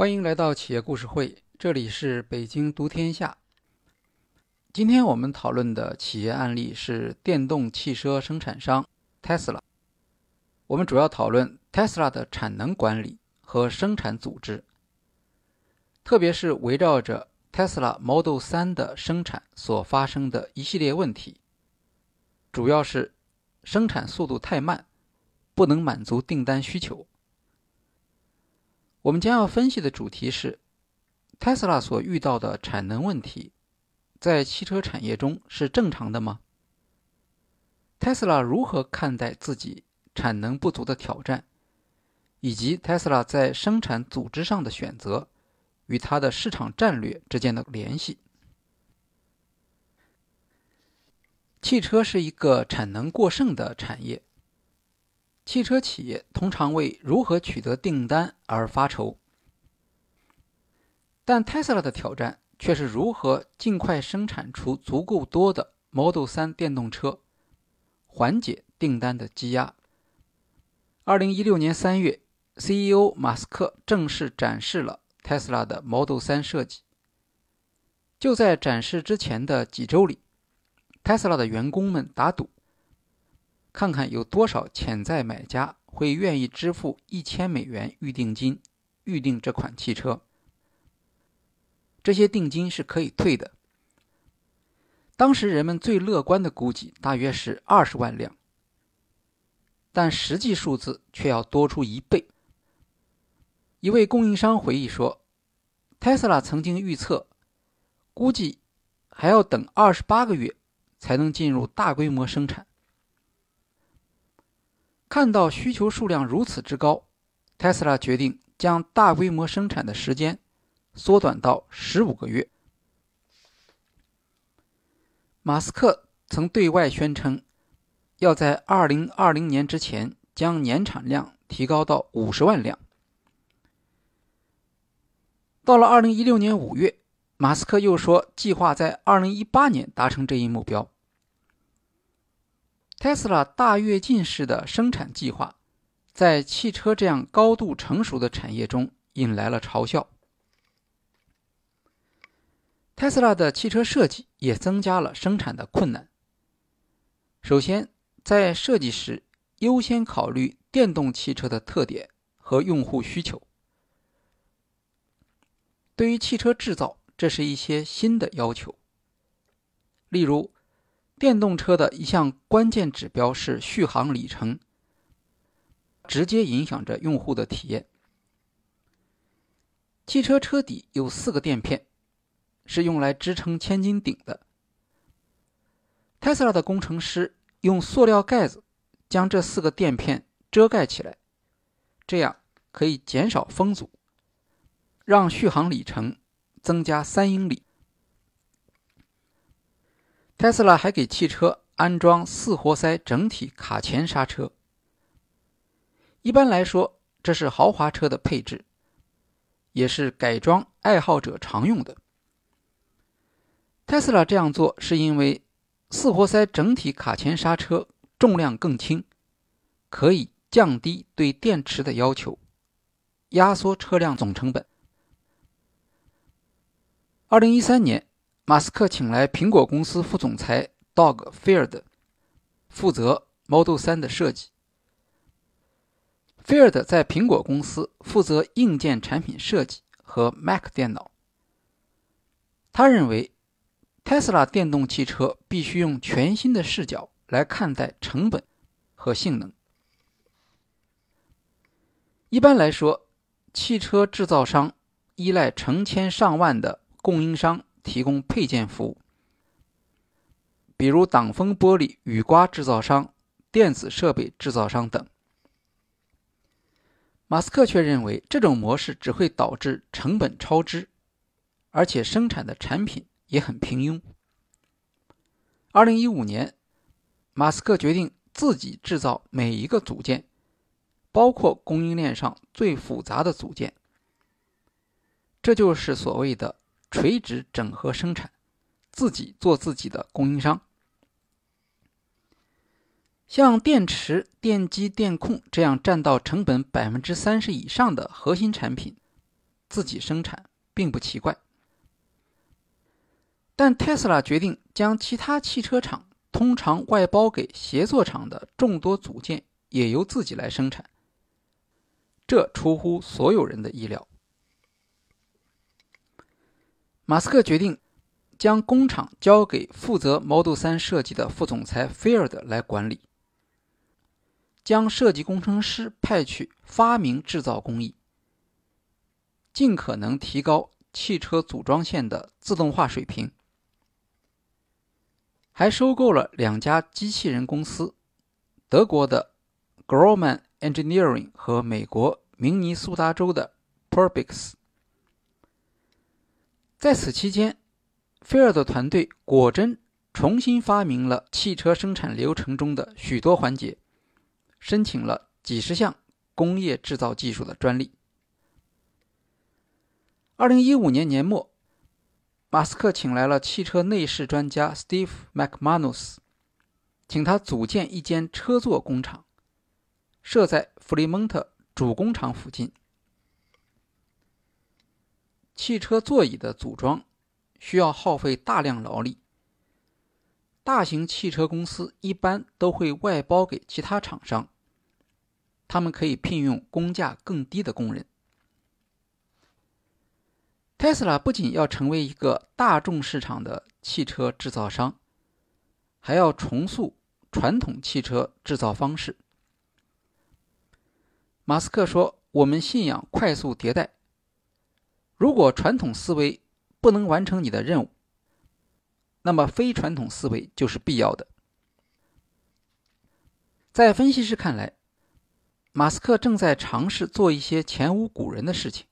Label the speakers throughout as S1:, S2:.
S1: 欢迎来到企业故事会，这里是北京读天下。今天我们讨论的企业案例是电动汽车生产商 Tesla。我们主要讨论 Tesla 的产能管理和生产组织，特别是围绕着 Tesla Model 3的生产所发生的一系列问题，主要是生产速度太慢，不能满足订单需求。我们将要分析的主题是 Tesla 所遇到的产能问题。在汽车产业中是正常的吗？Tesla 如何看待自己产能不足的挑战，以及 Tesla 在生产组织上的选择与它的市场战略之间的联系？汽车是一个产能过剩的产业，汽车企业通常为如何取得订单而发愁，但 Tesla 的挑战。却是如何尽快生产出足够多的 Model 3电动车，缓解订单的积压。二零一六年三月，CEO 马斯克正式展示了 Tesla 的 Model 3设计。就在展示之前的几周里，Tesla 的员工们打赌，看看有多少潜在买家会愿意支付一千美元预定金，预定这款汽车。这些定金是可以退的。当时人们最乐观的估计大约是二十万辆，但实际数字却要多出一倍。一位供应商回忆说特斯拉曾经预测，估计还要等二十八个月才能进入大规模生产。看到需求数量如此之高特斯拉决定将大规模生产的时间。缩短到十五个月。马斯克曾对外宣称，要在二零二零年之前将年产量提高到五十万辆。到了二零一六年五月，马斯克又说计划在二零一八年达成这一目标。特斯拉大跃进式的生产计划，在汽车这样高度成熟的产业中引来了嘲笑。特斯拉的汽车设计也增加了生产的困难。首先，在设计时优先考虑电动汽车的特点和用户需求。对于汽车制造，这是一些新的要求。例如，电动车的一项关键指标是续航里程，直接影响着用户的体验。汽车车底有四个垫片。是用来支撑千斤顶的。特斯拉的工程师用塑料盖子将这四个垫片遮盖起来，这样可以减少风阻，让续航里程增加三英里。特斯拉还给汽车安装四活塞整体卡钳刹车。一般来说，这是豪华车的配置，也是改装爱好者常用的。特斯拉这样做是因为四活塞整体卡钳刹车重量更轻，可以降低对电池的要求，压缩车辆总成本。二零一三年，马斯克请来苹果公司副总裁 Dog Field 负责 Model 3的设计。Field 在苹果公司负责硬件产品设计和 Mac 电脑。他认为。，Tesla 电动汽车必须用全新的视角来看待成本和性能。一般来说，汽车制造商依赖成千上万的供应商提供配件服务，比如挡风玻璃雨刮制造商、电子设备制造商等。马斯克却认为，这种模式只会导致成本超支，而且生产的产品。也很平庸。二零一五年，马斯克决定自己制造每一个组件，包括供应链上最复杂的组件。这就是所谓的垂直整合生产，自己做自己的供应商。像电池、电机、电控这样占到成本百分之三十以上的核心产品，自己生产并不奇怪。但特斯拉决定将其他汽车厂通常外包给协作厂的众多组件也由自己来生产，这出乎所有人的意料。马斯克决定将工厂交给负责 Model 3设计的副总裁菲尔德来管理，将设计工程师派去发明制造工艺，尽可能提高汽车组装线的自动化水平，还收购了两家机器人公司：德国的 Groman Engineering 和美国明尼苏达州的 Perbix。在此期间，菲尔的团队果真重新发明了汽车生产流程中的许多环节，申请了几十项工业制造技术的专利。二零一五年年末，马斯克请来了汽车内饰专家 Steve McManus，请他组建一间车座工厂，设在弗里蒙特主工厂附近。汽车座椅的组装需要耗费大量劳力，大型汽车公司一般都会外包给其他厂商，他们可以聘用工价更低的工人。特斯拉不仅要成为一个大众市场的汽车制造商，还要重塑传统汽车制造方式。马斯克说：“我们信仰快速迭代。”如果传统思维不能完成你的任务，那么非传统思维就是必要的。在分析师看来，马斯克正在尝试做一些前无古人的事情。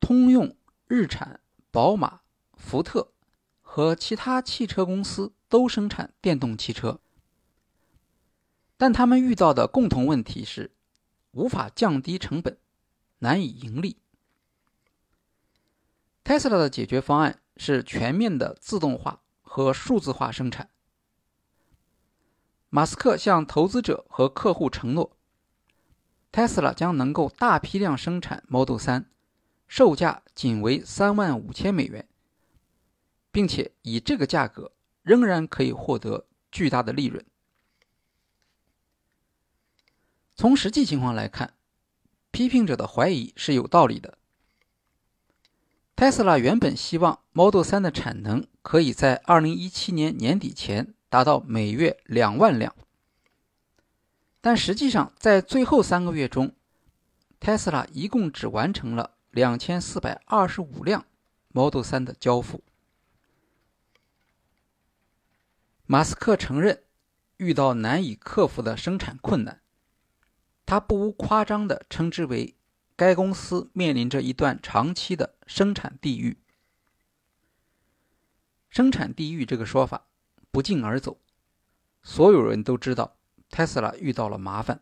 S1: 通用、日产、宝马、福特和其他汽车公司都生产电动汽车，但他们遇到的共同问题是无法降低成本，难以盈利。特斯拉的解决方案是全面的自动化和数字化生产。马斯克向投资者和客户承诺，特斯拉将能够大批量生产 Model 3，售价仅为三万五千美元，并且以这个价格仍然可以获得巨大的利润。从实际情况来看，批评者的怀疑是有道理的。特斯拉原本希望 Model 3的产能可以在2017年年底前达到每月两万辆，但实际上在最后三个月中，特斯拉一共只完成了2425辆 Model 3的交付。马斯克承认遇到难以克服的生产困难，他不无夸张地称之为。该公司面临着一段长期的生产地狱。生产地狱这个说法不胫而走，所有人都知道特斯拉遇到了麻烦。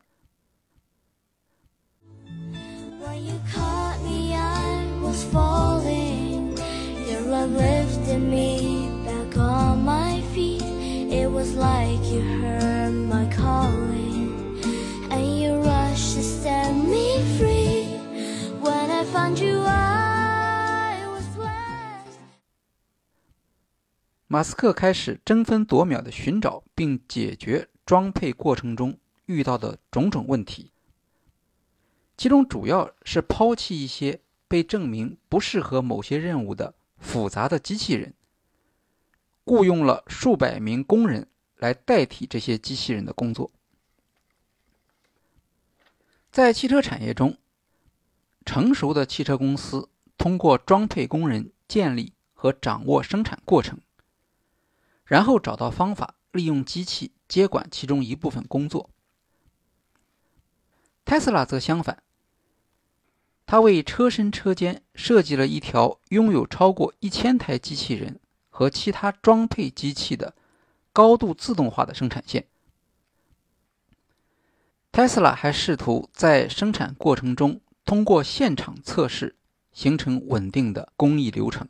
S1: 马斯克开始争分夺秒的寻找并解决装配过程中遇到的种种问题，其中主要是抛弃一些被证明不适合某些任务的复杂的机器人，雇佣了数百名工人来代替这些机器人的工作。在汽车产业中，成熟的汽车公司通过装配工人建立和掌握生产过程。然后找到方法，利用机器接管其中一部分工作。特斯拉则相反，他为车身车间设计了一条拥有超过一千台机器人和其他装配机器的高度自动化的生产线。特斯拉还试图在生产过程中通过现场测试形成稳定的工艺流程。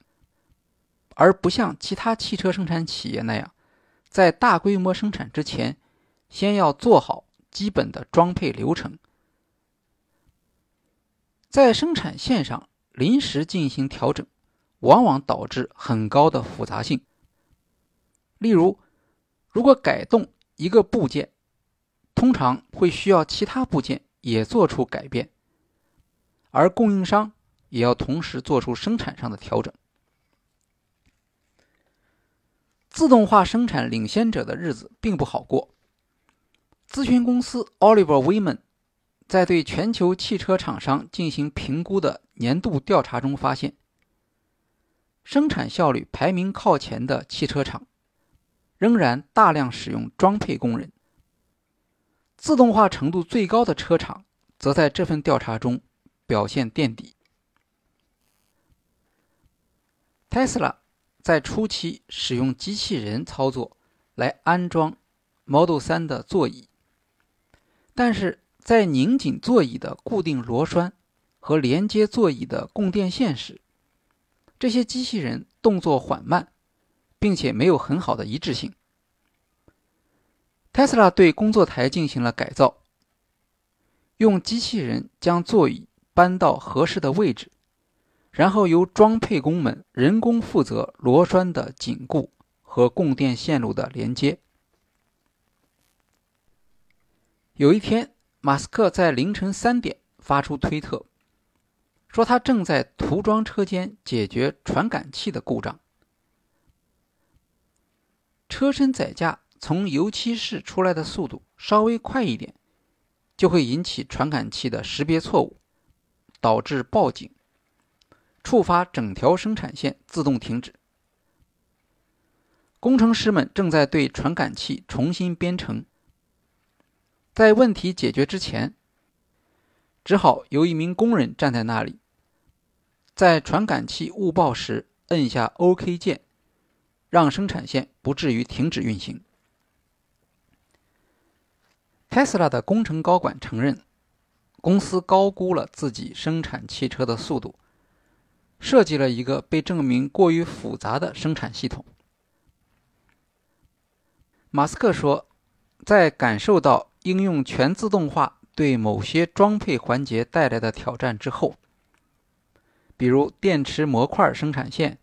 S1: 而不像其他汽车生产企业那样，在大规模生产之前，先要做好基本的装配流程。在生产线上临时进行调整，往往导致很高的复杂性。例如，如果改动一个部件，通常会需要其他部件也做出改变，而供应商也要同时做出生产上的调整。自动化生产领先者的日子并不好过。咨询公司 Oliver Wyman 在对全球汽车厂商进行评估的年度调查中发现，生产效率排名靠前的汽车厂仍然大量使用装配工人，自动化程度最高的车厂则在这份调查中表现垫底。Tesla 在初期使用机器人操作来安装 Model 3的座椅，但是。在拧紧座椅的固定螺栓和连接座椅的供电线时，这些机器人动作缓慢，并且没有很好的一致性。Tesla 对工作台进行了改造，用机器人将座椅搬到合适的位置，然后由装配工们人工负责螺栓的紧固和供电线路的连接。有一天。马斯克在凌晨三点发出推特，说他正在涂装车间解决传感器的故障。车身载架从油漆室出来的速度稍微快一点，就会引起传感器的识别错误，导致报警，触发整条生产线自动停止。工程师们正在对传感器重新编程。在问题解决之前，只好由一名工人站在那里，在传感器误报时摁下 OK 键，让生产线不至于停止运行。特斯拉的工程高管承认，公司高估了自己生产汽车的速度，设计了一个被证明过于复杂的生产系统。马斯克说，在感受到。应用全自动化对某些装配环节带来的挑战之后，比如电池模块生产线、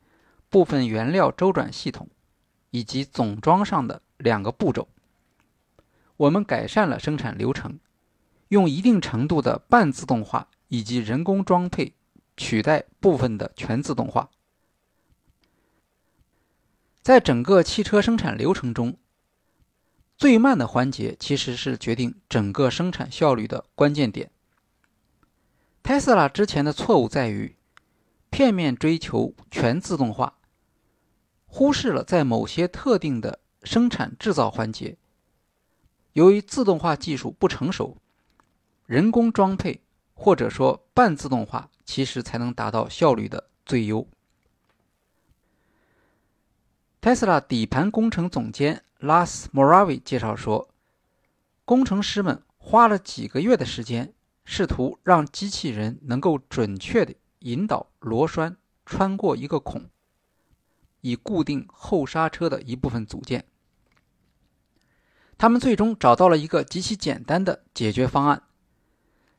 S1: 部分原料周转系统以及总装上的两个步骤，我们改善了生产流程，用一定程度的半自动化以及人工装配取代部分的全自动化，在整个汽车生产流程中。最慢的环节其实是决定整个生产效率的关键点。特斯拉之前的错误在于片面追求全自动化，忽视了在某些特定的生产制造环节，由于自动化技术不成熟，人工装配或者说半自动化其实才能达到效率的最优。特斯拉底盘工程总监。拉斯·莫拉维介绍说，工程师们花了几个月的时间，试图让机器人能够准确地引导螺栓穿过一个孔，以固定后刹车的一部分组件。他们最终找到了一个极其简单的解决方案，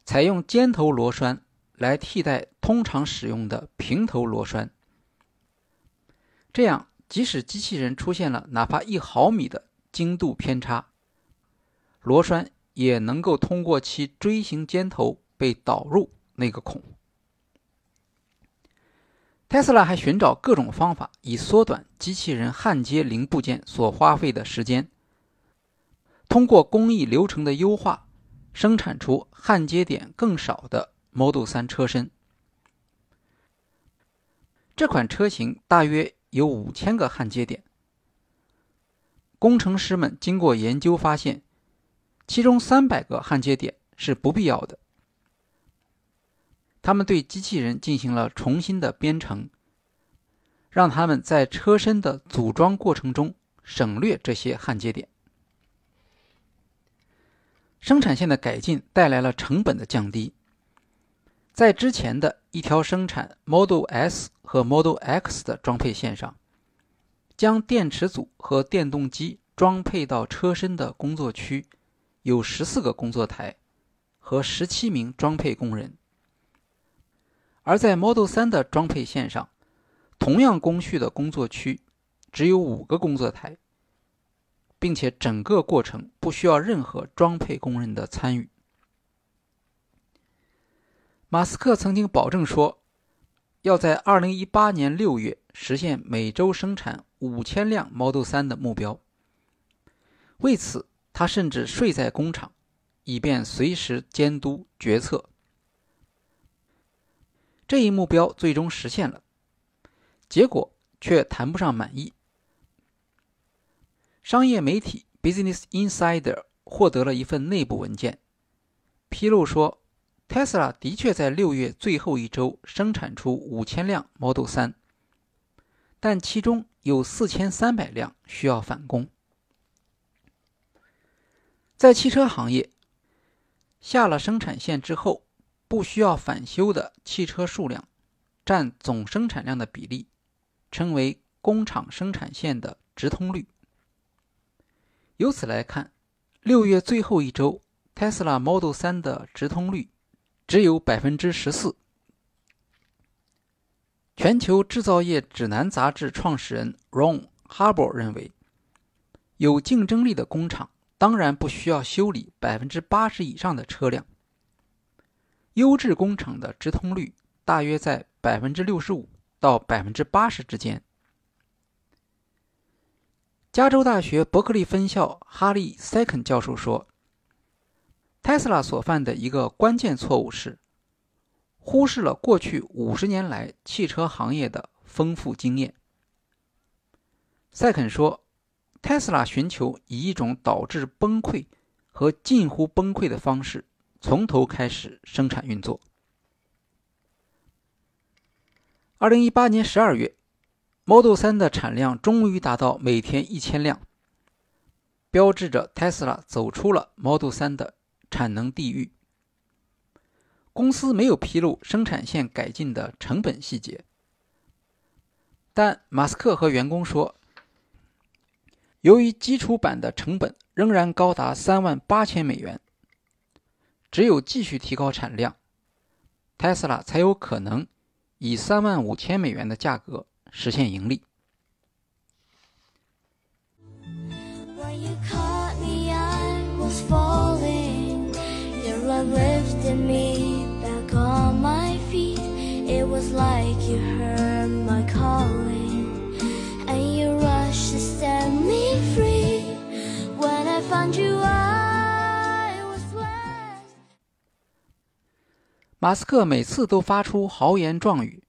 S1: 采用尖头螺栓来替代通常使用的平头螺栓，这样。即使机器人出现了哪怕一毫米的精度偏差，螺栓也能够通过其锥形尖头被导入那个孔。特斯拉还寻找各种方法以缩短机器人焊接零部件所花费的时间，通过工艺流程的优化，生产出焊接点更少的 Model 3车身。这款车型大约。有五千个焊接点，工程师们经过研究发现，其中三百个焊接点是不必要的。他们对机器人进行了重新的编程，让他们在车身的组装过程中省略这些焊接点。生产线的改进带来了成本的降低。在之前的一条生产 Model S 和 Model X 的装配线上，将电池组和电动机装配到车身的工作区有十四个工作台和十七名装配工人。而在 Model 3的装配线上，同样工序的工作区只有五个工作台，并且整个过程不需要任何装配工人的参与。马斯克曾经保证说，要在2018年6月实现每周生产5000辆 Model 3的目标。为此，他甚至睡在工厂，以便随时监督决策。这一目标最终实现了，结果却谈不上满意。商业媒体 Business Insider 获得了一份内部文件，披露说。特斯拉的确在六月最后一周生产出五千辆 Model 3，但其中有四千三百辆需要返工。在汽车行业，下了生产线之后不需要返修的汽车数量占总生产量的比例，称为工厂生产线的直通率。由此来看，六月最后一周特斯拉 Model 3的直通率。只有百分之十四。全球制造业指南杂志创始人 Ron Harbor 认为，有竞争力的工厂当然不需要修理百分之八十以上的车辆。优质工厂的直通率大约在百分之六十五到百分之八十之间。加州大学伯克利分校哈利·塞肯教授说。特斯拉所犯的一个关键错误是，忽视了过去五十年来汽车行业的丰富经验。塞肯说，特斯拉寻求以一种导致崩溃和近乎崩溃的方式，从头开始生产运作。二零一八年十二月，Model 3的产量终于达到每天一千辆，标志着 Tesla 走出了 Model 3的。产能地域。公司没有披露生产线改进的成本细节，但马斯克和员工说，由于基础版的成本仍然高达三万八千美元，只有继续提高产量，，Tesla 才有可能以三万五千美元的价格实现盈利。马斯克每次都发出豪言壮语，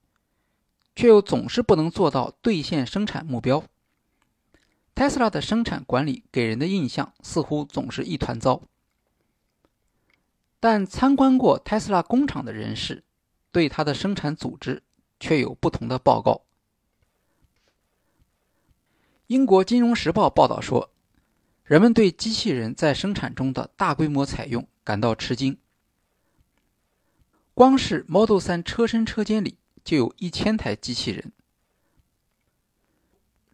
S1: 却又总是不能做到兑现生产目标。特斯拉的生产管理给人的印象似乎总是一团糟。但参观过特斯拉工厂的人士，对它的生产组织却有不同的报告。英国《金融时报》报道说，人们对机器人在生产中的大规模采用感到吃惊。光是 Model 3车身车间里就有一千台机器人，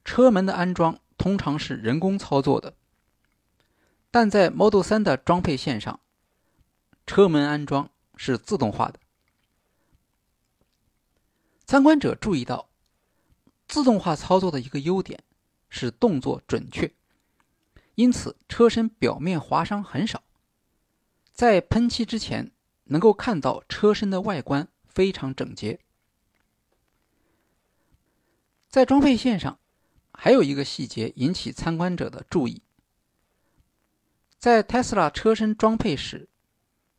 S1: 车门的安装通常是人工操作的，但在 Model 3的装配线上。车门安装是自动化的。参观者注意到，自动化操作的一个优点是动作准确，因此车身表面划伤很少。在喷漆之前，能够看到车身的外观非常整洁。在装配线上，还有一个细节引起参观者的注意：在特斯拉车身装配时。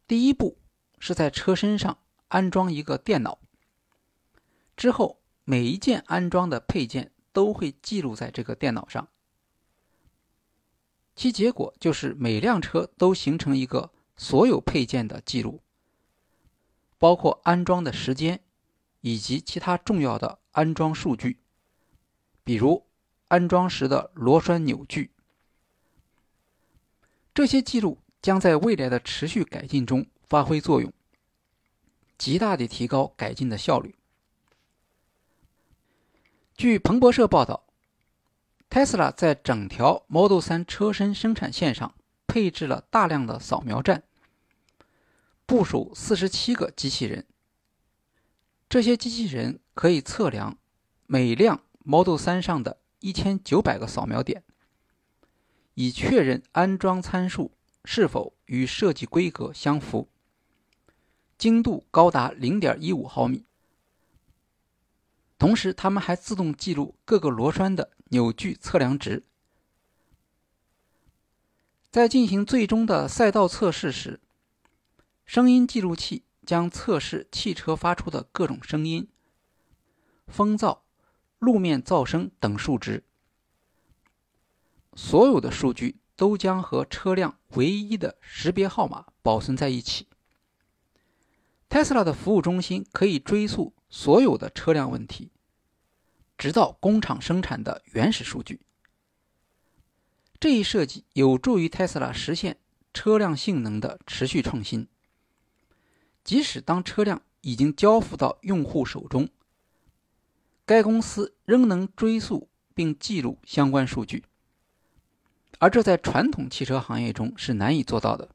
S1: 第一步是在车身上安装一个电脑，之后每一件安装的配件都会记录在这个电脑上，其结果就是每辆车都形成一个所有配件的记录，包括安装的时间以及其他重要的安装数据，比如安装时的螺栓扭矩，这些记录。将在未来的持续改进中发挥作用，极大地提高改进的效率。据彭博社报道，特斯拉在整条 Model 3车身生产线上配置了大量的扫描站，部署四十七个机器人，这些机器人可以测量每辆 Model 3上的一千九百个扫描点，以确认安装参数是否与设计规格相符。精度高达零点一五毫米。同时，他们还自动记录各个螺栓的扭矩测量值。在进行最终的赛道测试时，声音记录器将测试汽车发出的各种声音、风噪、路面噪声等数值。所有的数据都将和车辆唯一的识别号码保存在一起。Tesla 的服务中心可以追溯所有的车辆问题，直到工厂生产的原始数据。这一设计有助于 Tesla 实现车辆性能的持续创新。即使当车辆已经交付到用户手中，该公司仍能追溯并记录相关数据，而这在传统汽车行业中是难以做到的。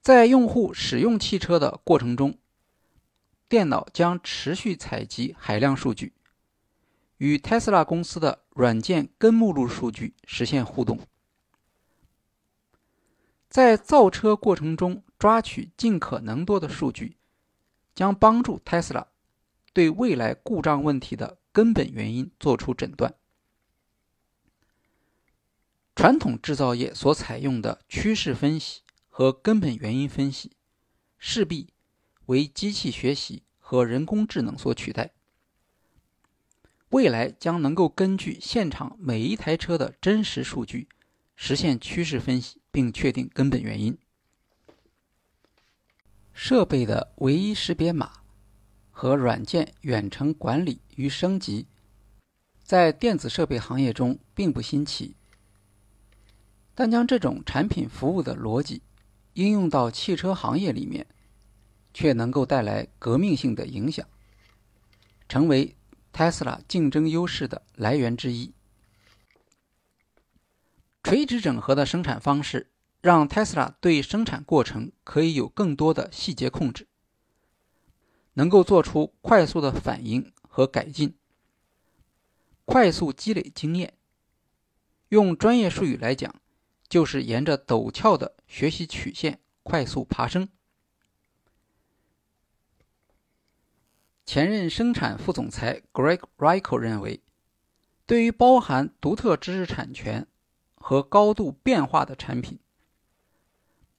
S1: 在用户使用汽车的过程中，电脑将持续采集海量数据，与 Tesla 公司的软件根目录数据实现互动。在造车过程中抓取尽可能多的数据，将帮助 Tesla 对未来故障问题的根本原因做出诊断。传统制造业所采用的趋势分析。和根本原因分析势必为机器学习和人工智能所取代。未来将能够根据现场每一台车的真实数据实现趋势分析，并确定根本原因。设备的唯一识别码和软件远程管理与升级，在电子设备行业中并不新奇，但将这种产品服务的逻辑。应用到汽车行业里面，却能够带来革命性的影响，成为 Tesla 竞争优势的来源之一。垂直整合的生产方式让 Tesla 对生产过程可以有更多的细节控制，能够做出快速的反应和改进，快速积累经验。用专业术语来讲。就是沿着陡峭的学习曲线快速爬升。前任生产副总裁 Greg r i c o 认为，对于包含独特知识产权和高度变化的产品，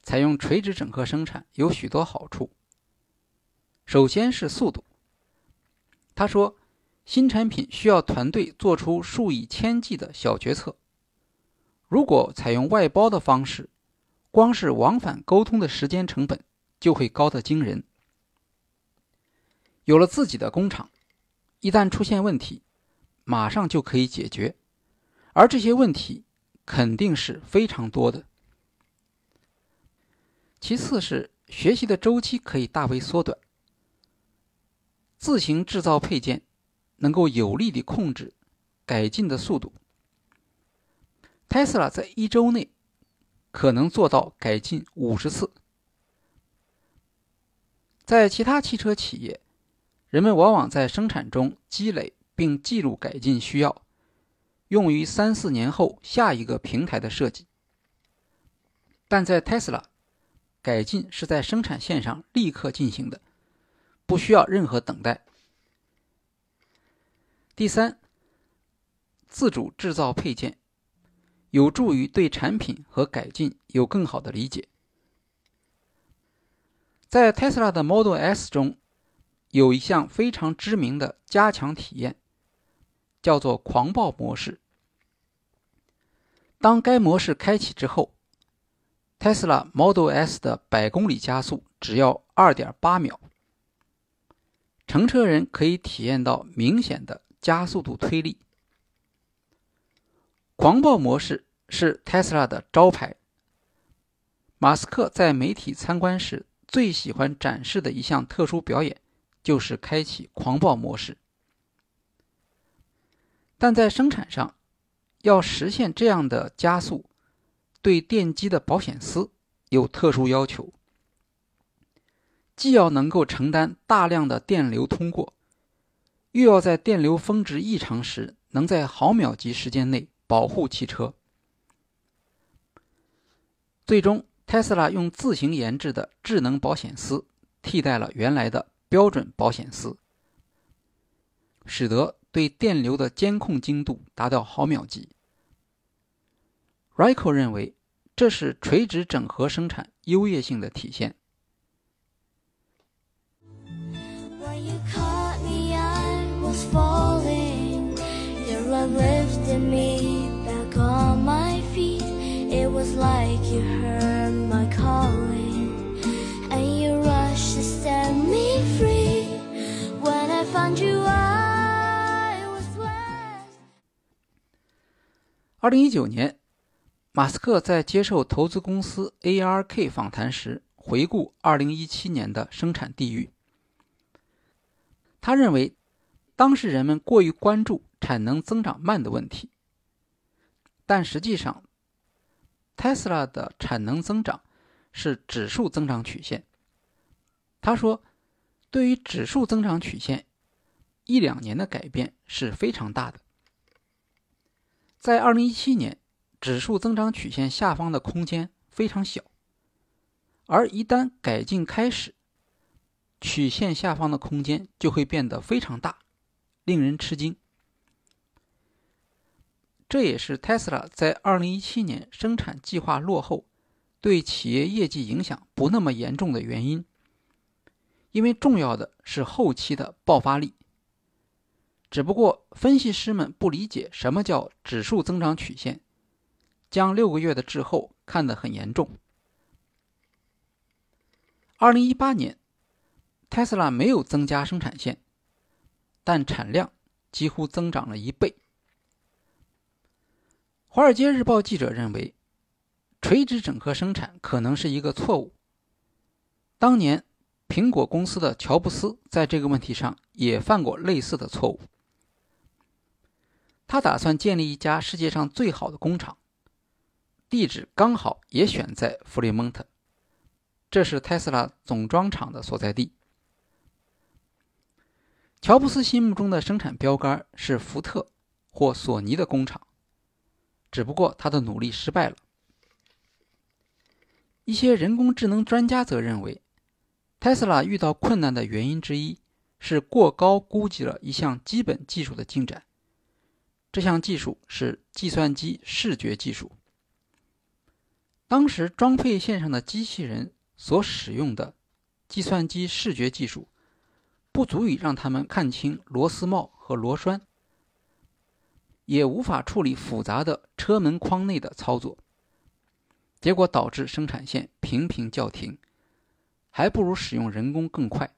S1: 采用垂直整合生产有许多好处。首先是速度。他说，新产品需要团队做出数以千计的小决策。如果采用外包的方式，光是往返沟通的时间成本就会高得惊人。有了自己的工厂，一旦出现问题，马上就可以解决，而这些问题肯定是非常多的。其次是学习的周期可以大为缩短，自行制造配件能够有力地控制改进的速度。Tesla 在一周内可能做到改进五十次。在其他汽车企业，人们往往在生产中积累并记录改进需要，用于三四年后下一个平台的设计。但在 Tesla，改进是在生产线上立刻进行的，不需要任何等待。第三，自主制造配件。有助于对产品和改进有更好的理解。在 Tesla 的 Model S 中，有一项非常知名的加强体验，叫做狂暴模式。当该模式开启之后，Tesla Model S 的百公里加速只要2.8秒，乘车人可以体验到明显的加速度推力。狂暴模式是 Tesla 的招牌。马斯克在媒体参观时最喜欢展示的一项特殊表演，就是开启狂暴模式。但在生产上，要实现这样的加速，对电机的保险丝有特殊要求。既要能够承担大量的电流通过，又要在电流峰值异常时能在毫秒级时间内保护汽车。最终，特斯拉用自行研制的智能保险丝替代了原来的标准保险丝，使得对电流的监控精度达到毫秒级。Rico 认为，这是垂直整合生产优越性的体现。二零一九年，马斯克在接受投资公司 ARK 访谈时，回顾二零一七年的生产地域。他认为，当时人们过于关注产能增长慢的问题，但实际上，特斯拉的产能增长是指数增长曲线。他说，对于指数增长曲线，一两年的改变是非常大的。在2017年，指数增长曲线下方的空间非常小，而一旦改进开始，曲线下方的空间就会变得非常大，令人吃惊。这也是特斯拉在2017年生产计划落后，对企业业绩影响不那么严重的原因。因为重要的是后期的爆发力。只不过分析师们不理解什么叫指数增长曲线，将六个月的滞后看得很严重。2018年，特斯拉没有增加生产线，但产量几乎增长了一倍。华尔街日报记者认为，垂直整合生产可能是一个错误。当年，苹果公司的乔布斯在这个问题上也犯过类似的错误。他打算建立一家世界上最好的工厂，地址刚好也选在弗里蒙特，这是特斯拉总装厂的所在地。乔布斯心目中的生产标杆是福特或索尼的工厂。只不过他的努力失败了。一些人工智能专家则认为，特斯拉遇到困难的原因之一是过高估计了一项基本技术的进展。这项技术是计算机视觉技术。当时装配线上的机器人所使用的计算机视觉技术，不足以让他们看清螺丝帽和螺栓。也无法处理复杂的车门框内的操作，结果导致生产线频频叫停，还不如使用人工更快。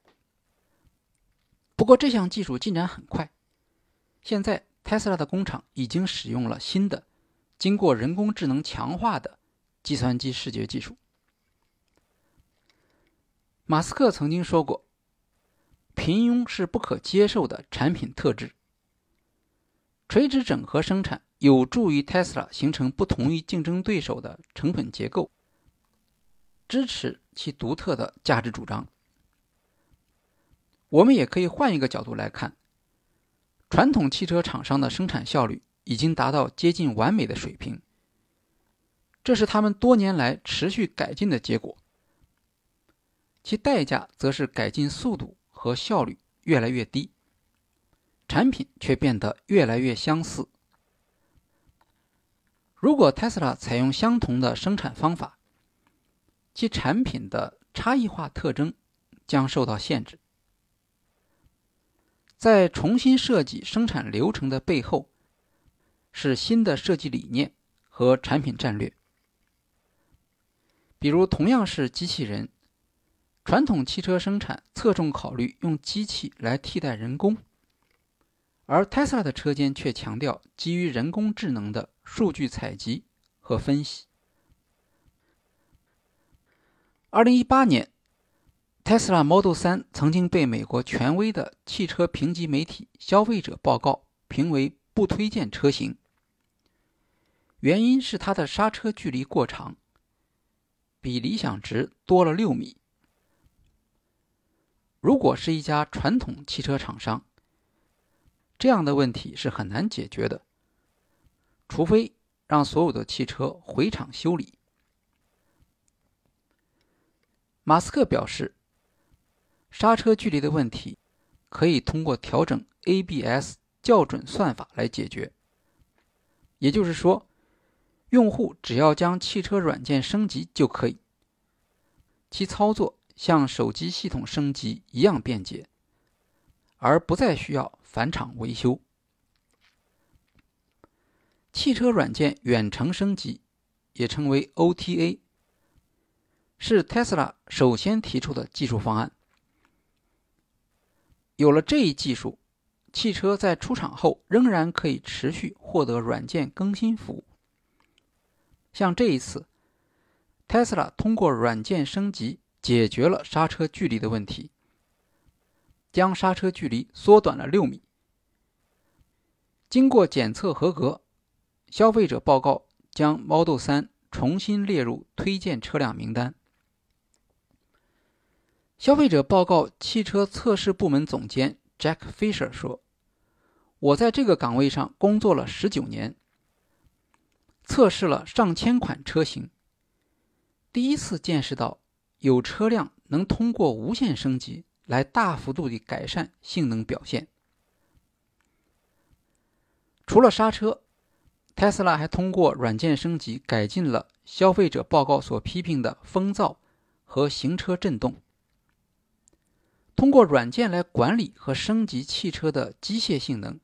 S1: 不过这项技术进展很快，现在特斯拉的工厂已经使用了新的、经过人工智能强化的计算机视觉技术。马斯克曾经说过：“平庸是不可接受的产品特质。”垂直整合生产有助于 Tesla 形成不同于竞争对手的成本结构，支持其独特的价值主张。我们也可以换一个角度来看，传统汽车厂商的生产效率已经达到接近完美的水平，这是他们多年来持续改进的结果。其代价则是改进速度和效率越来越低。产品却变得越来越相似。如果特斯拉采用相同的生产方法，其产品的差异化特征将受到限制。在重新设计生产流程的背后，是新的设计理念和产品战略。比如，同样是机器人，传统汽车生产侧重考虑用机器来替代人工。而特斯拉的车间却强调基于人工智能的数据采集和分析。二零一八年，特斯拉 Model 3曾经被美国权威的汽车评级媒体《消费者报告》评为不推荐车型，原因是它的刹车距离过长，比理想值多了六米。如果是一家传统汽车厂商，这样的问题是很难解决的，除非让所有的汽车回厂修理。马斯克表示，刹车距离的问题可以通过调整 ABS 校准算法来解决。也就是说，用户只要将汽车软件升级就可以，其操作像手机系统升级一样便捷，而不再需要返厂维修。汽车软件远程升级，也称为 OTA，是 Tesla 首先提出的技术方案。有了这一技术。汽车在出厂后仍然可以持续获得软件更新服务。像这一次，Tesla 通过软件升级解决了刹车距离的问题，将刹车距离缩短了六米。经过检测合格，消费者报告将 Model 3重新列入推荐车辆名单。消费者报告汽车测试部门总监。Jack Fisher 说：“我在这个岗位上工作了十九年，测试了上千款车型，第一次见识到有车辆能通过无线升级来大幅度地改善性能表现。除了刹车，特斯拉还通过软件升级改进了消费者报告所批评的风噪和行车震动。”通过软件来管理和升级汽车的机械性能，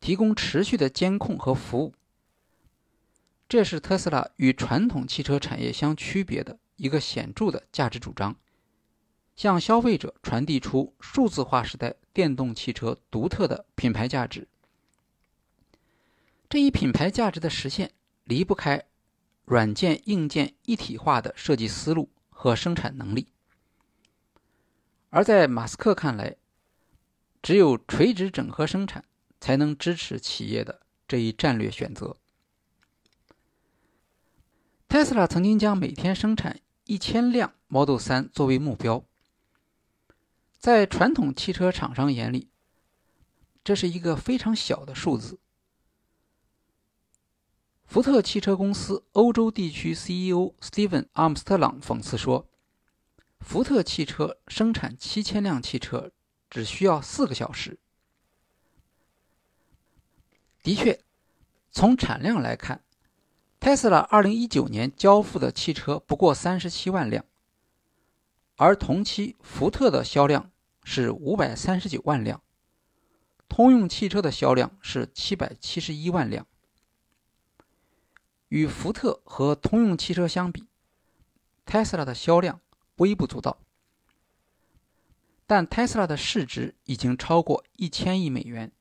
S1: 提供持续的监控和服务。这是特斯拉与传统汽车产业相区别的一个显著的价值主张，向消费者传递出数字化时代电动汽车独特的品牌价值。这一品牌价值的实现离不开软件硬件一体化的设计思路和生产能力。而在马斯克看来，只有垂直整合生产才能支持企业的这一战略选择。特斯拉曾经将每天生产一千辆 Model 3作为目标，在传统汽车厂商眼里，这是一个非常小的数字。福特汽车公司欧洲地区 CEO Steven Armstrong 讽刺说。福特汽车生产七千辆汽车只需要四个小时。的确，从产量来看，特斯拉二零一九年交付的汽车不过三十七万辆，而同期福特的销量是五百三十九万辆，通用汽车的销量是七百七十一万辆。与福特和通用汽车相比，特斯拉的销量。微不足道，但特斯拉的市值已经超过一千亿美元，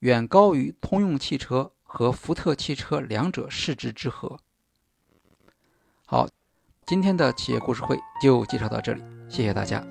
S1: 远高于通用汽车和福特汽车两者市值之和。好，今天的企业故事会就介绍到这里，谢谢大家。